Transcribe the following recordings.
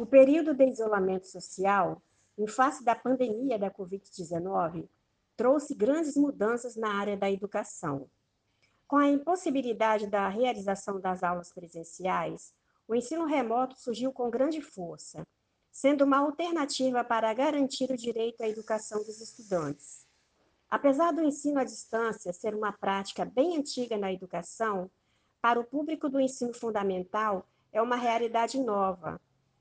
O período de isolamento social, em face da pandemia da Covid-19, trouxe grandes mudanças na área da educação. Com a impossibilidade da realização das aulas presenciais, o ensino remoto surgiu com grande força, sendo uma alternativa para garantir o direito à educação dos estudantes. Apesar do ensino à distância ser uma prática bem antiga na educação, para o público do ensino fundamental é uma realidade nova,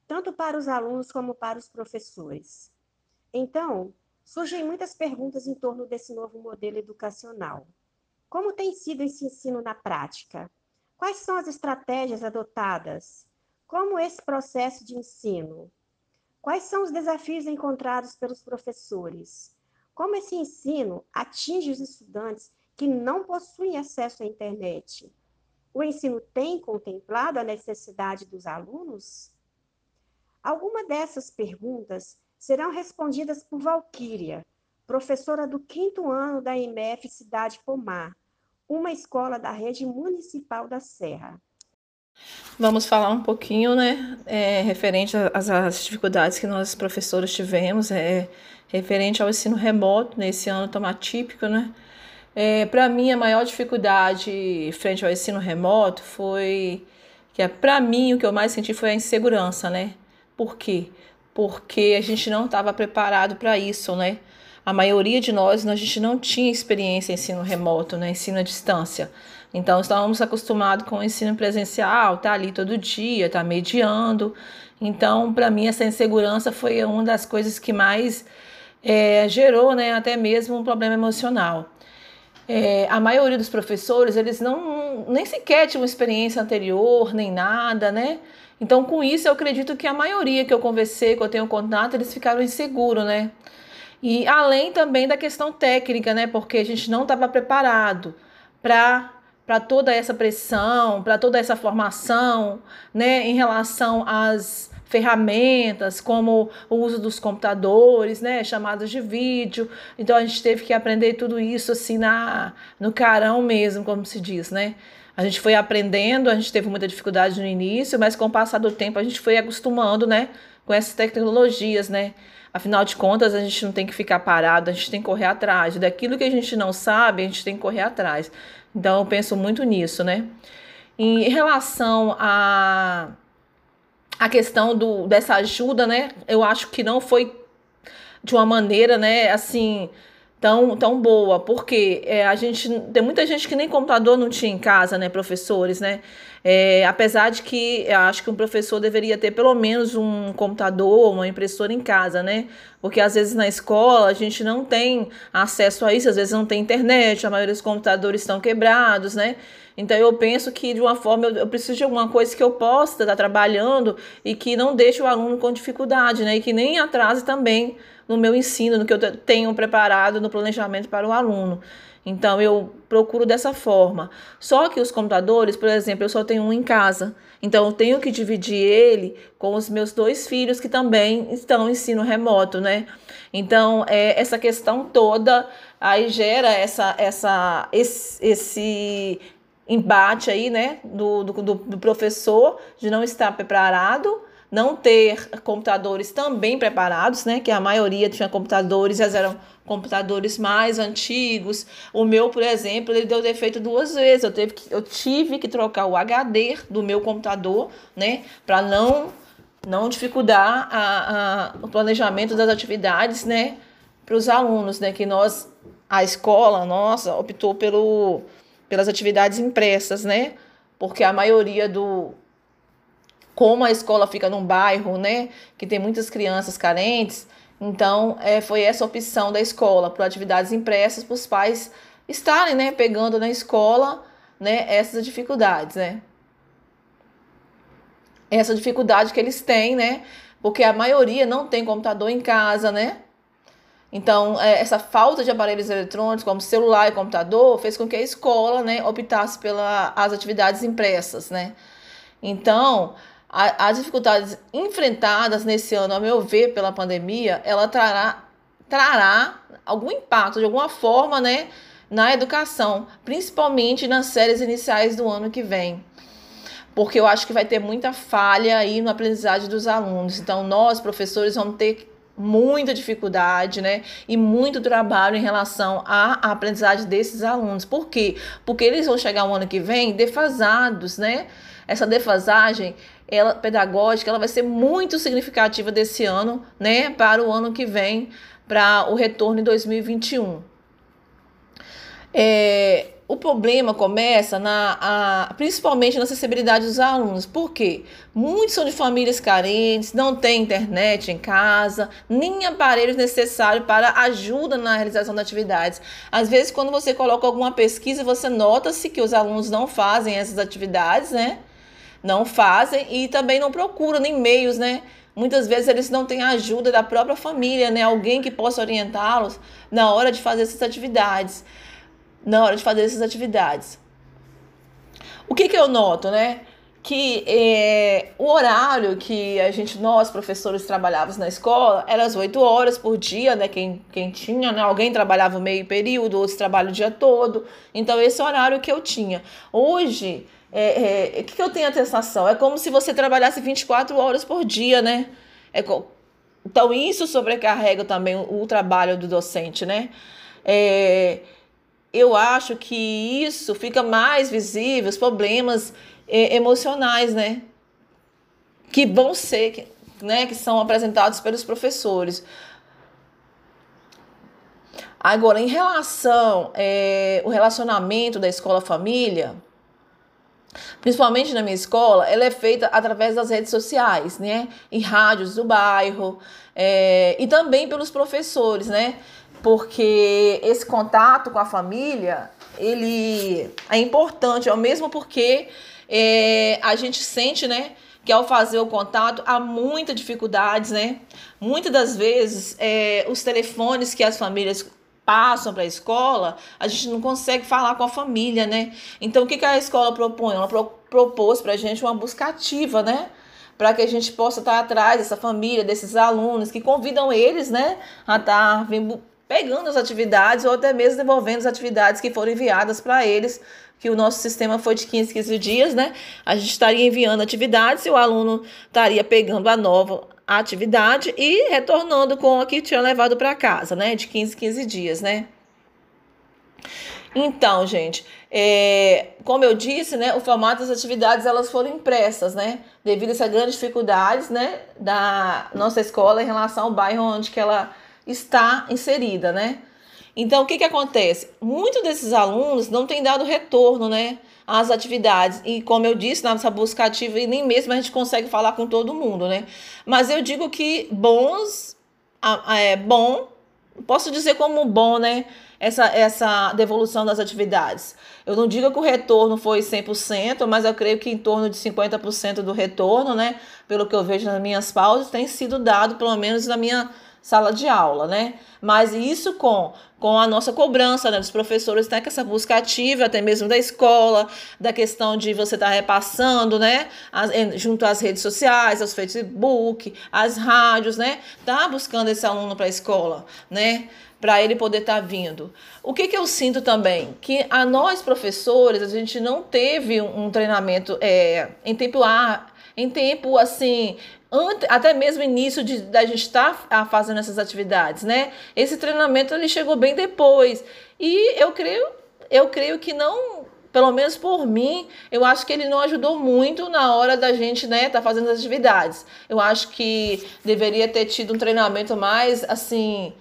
tanto para os alunos como para os professores. Então, surgem muitas perguntas em torno desse novo modelo educacional. Como tem sido esse ensino na prática? Quais são as estratégias adotadas? Como esse processo de ensino? Quais são os desafios encontrados pelos professores? Como esse ensino atinge os estudantes que não possuem acesso à internet? O ensino tem contemplado a necessidade dos alunos? Alguma dessas perguntas serão respondidas por Valquíria, professora do quinto ano da IMF Cidade Pomar, uma escola da rede municipal da Serra. Vamos falar um pouquinho, né, é, referente às, às, dificuldades que nós professores tivemos, é, referente ao ensino remoto nesse ano tão atípico, né? É, para mim, a maior dificuldade frente ao ensino remoto foi que, para mim, o que eu mais senti foi a insegurança, né? Por quê? Porque a gente não estava preparado para isso, né? A maioria de nós, a gente não tinha experiência em ensino remoto, né? Ensino à distância. Então, estávamos acostumados com o ensino presencial, tá ali todo dia, tá mediando. Então, para mim, essa insegurança foi uma das coisas que mais é, gerou, né, até mesmo um problema emocional. É, a maioria dos professores, eles não nem sequer tinham experiência anterior, nem nada, né? Então, com isso, eu acredito que a maioria que eu conversei, que eu tenho contato, eles ficaram inseguros, né? E além também da questão técnica, né? Porque a gente não estava preparado para para toda essa pressão, para toda essa formação, né, em relação às ferramentas, como o uso dos computadores, né, chamadas de vídeo. Então a gente teve que aprender tudo isso assim na no carão mesmo, como se diz, né? A gente foi aprendendo, a gente teve muita dificuldade no início, mas com o passar do tempo a gente foi acostumando, né, com essas tecnologias, né? Afinal de contas, a gente não tem que ficar parado, a gente tem que correr atrás. Daquilo que a gente não sabe, a gente tem que correr atrás. Então, eu penso muito nisso, né? Em relação a a questão do, dessa ajuda, né? Eu acho que não foi de uma maneira, né, assim, tão, tão boa, porque é, a gente tem muita gente que nem computador não tinha em casa, né, professores, né? É, apesar de que eu acho que um professor deveria ter pelo menos um computador, uma impressora em casa, né? Porque às vezes na escola a gente não tem acesso a isso, às vezes não tem internet, a maioria dos computadores estão quebrados, né? Então eu penso que de uma forma eu, eu preciso de alguma coisa que eu possa estar trabalhando e que não deixe o aluno com dificuldade, né? E que nem atrase também no meu ensino, no que eu tenho preparado no planejamento para o aluno. Então eu procuro dessa forma. Só que os computadores, por exemplo, eu só tenho um em casa. Então eu tenho que dividir ele com os meus dois filhos que também estão em ensino remoto, né? Então é, essa questão toda aí gera essa, essa, esse, esse embate aí, né, do, do, do professor de não estar preparado não ter computadores também preparados, né? Que a maioria tinha computadores, eles eram computadores mais antigos. O meu, por exemplo, ele deu defeito duas vezes. Eu, teve que, eu tive que trocar o HD do meu computador, né? Para não não dificultar a, a, o planejamento das atividades, né? Para os alunos, né? Que nós, a escola nossa, optou pelo, pelas atividades impressas, né? Porque a maioria do, como a escola fica num bairro, né, que tem muitas crianças carentes, então é, foi essa opção da escola por atividades impressas para os pais estarem, né, pegando na escola, né, essas dificuldades, né. Essa dificuldade que eles têm, né, porque a maioria não tem computador em casa, né. Então, é, essa falta de aparelhos eletrônicos, como celular e computador, fez com que a escola, né, optasse pelas atividades impressas, né. Então, as dificuldades enfrentadas nesse ano, a meu ver, pela pandemia, ela trará, trará algum impacto de alguma forma, né, na educação, principalmente nas séries iniciais do ano que vem. porque eu acho que vai ter muita falha aí no aprendizagem dos alunos. Então, nós, professores, vamos ter muita dificuldade, né? E muito trabalho em relação à aprendizagem desses alunos. Por quê? Porque eles vão chegar o ano que vem defasados, né? Essa defasagem ela, pedagógica ela vai ser muito significativa desse ano, né? Para o ano que vem, para o retorno em 2021. É, o problema começa na, a, principalmente na acessibilidade dos alunos. Por quê? Muitos são de famílias carentes, não têm internet em casa, nem aparelhos necessários para ajuda na realização das atividades. Às vezes, quando você coloca alguma pesquisa, você nota-se que os alunos não fazem essas atividades, né? Não fazem e também não procuram nem meios, né? Muitas vezes eles não têm a ajuda da própria família, né? Alguém que possa orientá-los na hora de fazer essas atividades na hora de fazer essas atividades. O que, que eu noto, né? Que é, o horário que a gente, nós professores, trabalhávamos na escola era as 8 horas por dia, né? Quem, quem tinha, né? Alguém trabalhava meio período, outros trabalham o dia todo. Então, esse é o horário que eu tinha. Hoje, é, é, o que, que eu tenho a sensação? É como se você trabalhasse 24 horas por dia, né? É, então, isso sobrecarrega também o, o trabalho do docente, né? É, eu acho que isso fica mais visível, os problemas é, emocionais, né? Que vão ser, né? Que são apresentados pelos professores. Agora, em relação é, o relacionamento da escola-família, principalmente na minha escola, ela é feita através das redes sociais, né? Em rádios do bairro é, e também pelos professores, né? Porque esse contato com a família ele é importante, ao mesmo porque é, a gente sente, né, que ao fazer o contato há muitas dificuldades, né? Muitas das vezes é, os telefones que as famílias passam para a escola, a gente não consegue falar com a família, né? Então o que, que a escola propõe? Ela pro, propôs para a gente uma busca ativa, né? Para que a gente possa estar atrás dessa família, desses alunos, que convidam eles, né, a estar pegando as atividades ou até mesmo devolvendo as atividades que foram enviadas para eles, que o nosso sistema foi de 15, 15 dias, né? A gente estaria enviando atividades e o aluno estaria pegando a nova atividade e retornando com a que tinha levado para casa, né? De 15, 15 dias, né? Então, gente, é, como eu disse, né, o formato das atividades elas foram impressas, né, devido a essas grandes dificuldades, né, da nossa escola em relação ao bairro onde que ela está inserida, né? Então, o que, que acontece? Muitos desses alunos não têm dado retorno, né? Às atividades. E como eu disse, na nossa busca ativa, nem mesmo a gente consegue falar com todo mundo, né? Mas eu digo que bons, é bom, posso dizer como bom, né? Essa, essa devolução das atividades. Eu não digo que o retorno foi 100%, mas eu creio que em torno de 50% do retorno, né? Pelo que eu vejo nas minhas pausas, tem sido dado, pelo menos na minha sala de aula, né? Mas isso com, com a nossa cobrança né, dos professores, né, com essa busca ativa, até mesmo da escola, da questão de você estar tá repassando, né? As, junto às redes sociais, aos Facebook, às rádios, né? Tá buscando esse aluno para a escola, né? Para ele poder estar tá vindo. O que, que eu sinto também? Que a nós, professores, a gente não teve um, um treinamento é, em tempo A, em tempo assim até mesmo início de da gente estar tá fazendo essas atividades, né? Esse treinamento ele chegou bem depois e eu creio, eu creio que não, pelo menos por mim, eu acho que ele não ajudou muito na hora da gente, né, tá fazendo as atividades. Eu acho que deveria ter tido um treinamento mais assim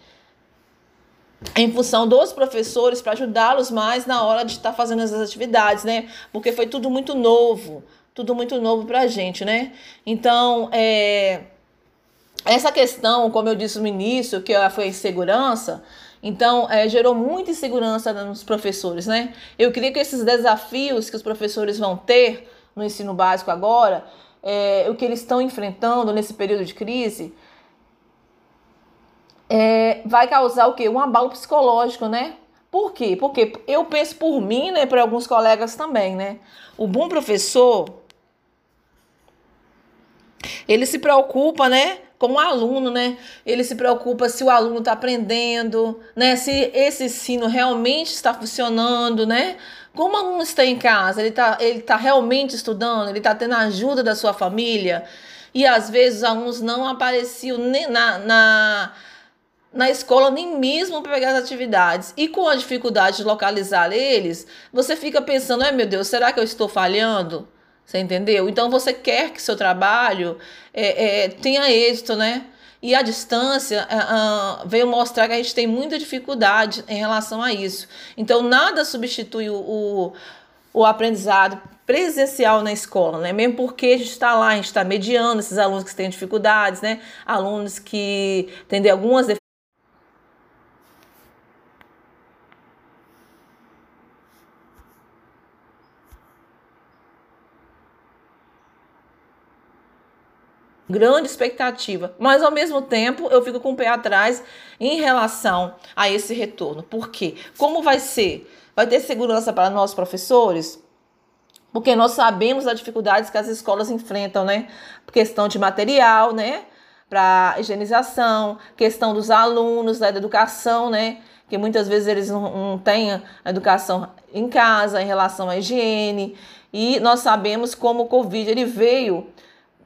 em função dos professores para ajudá-los mais na hora de estar tá fazendo as atividades, né? Porque foi tudo muito novo tudo muito novo para a gente, né? Então, é, essa questão, como eu disse no início, que foi a insegurança, então é, gerou muita insegurança nos professores, né? Eu queria que esses desafios que os professores vão ter no ensino básico agora, é, o que eles estão enfrentando nesse período de crise, é, vai causar o quê? Um abalo psicológico, né? Por quê? Porque eu penso por mim, né, para alguns colegas também, né? O bom professor, ele se preocupa, né? Com o aluno, né? Ele se preocupa se o aluno está aprendendo, né? Se esse ensino realmente está funcionando, né? Como o aluno está em casa, ele está ele tá realmente estudando, ele está tendo a ajuda da sua família, e às vezes os alunos não apareciam nem na, na, na escola, nem mesmo para pegar as atividades. E com a dificuldade de localizar eles, você fica pensando: ai meu Deus, será que eu estou falhando? Você entendeu? Então você quer que seu trabalho é, é, tenha êxito, né? E a distância uh, uh, veio mostrar que a gente tem muita dificuldade em relação a isso. Então, nada substitui o, o, o aprendizado presencial na escola, né? Mesmo porque a gente está lá, a gente está mediando esses alunos que têm dificuldades, né? Alunos que têm algumas grande expectativa, mas ao mesmo tempo eu fico com o pé atrás em relação a esse retorno. Por quê? Como vai ser? Vai ter segurança para nós professores? Porque nós sabemos as dificuldades que as escolas enfrentam, né? Questão de material, né? Para higienização, questão dos alunos, da educação, né? Que muitas vezes eles não, não têm a educação em casa em relação à higiene. E nós sabemos como o Covid ele veio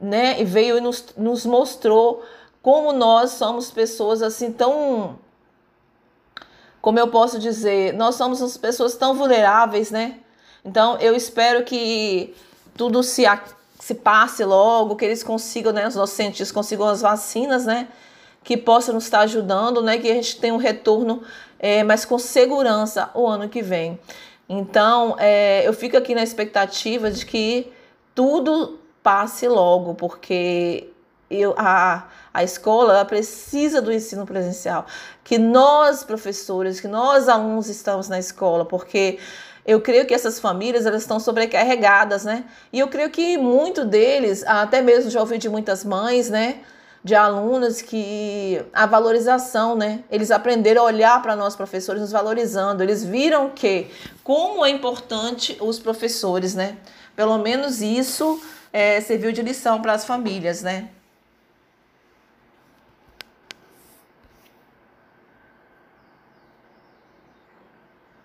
né? E veio e nos, nos mostrou como nós somos pessoas assim tão. Como eu posso dizer, nós somos pessoas tão vulneráveis, né? Então eu espero que tudo se, se passe logo, que eles consigam, né? Os nossos cientistas consigam as vacinas, né? Que possam nos estar ajudando, né? Que a gente tenha um retorno, é, mas com segurança o ano que vem. Então, é, eu fico aqui na expectativa de que tudo passe logo, porque eu, a, a escola precisa do ensino presencial. Que nós, professores, que nós, alunos, estamos na escola, porque eu creio que essas famílias elas estão sobrecarregadas, né? E eu creio que muito deles, até mesmo já ouvi de muitas mães, né? De alunos que a valorização, né? Eles aprenderam a olhar para nós professores nos valorizando. Eles viram que como é importante os professores, né? Pelo menos isso é, serviu de lição para as famílias, né?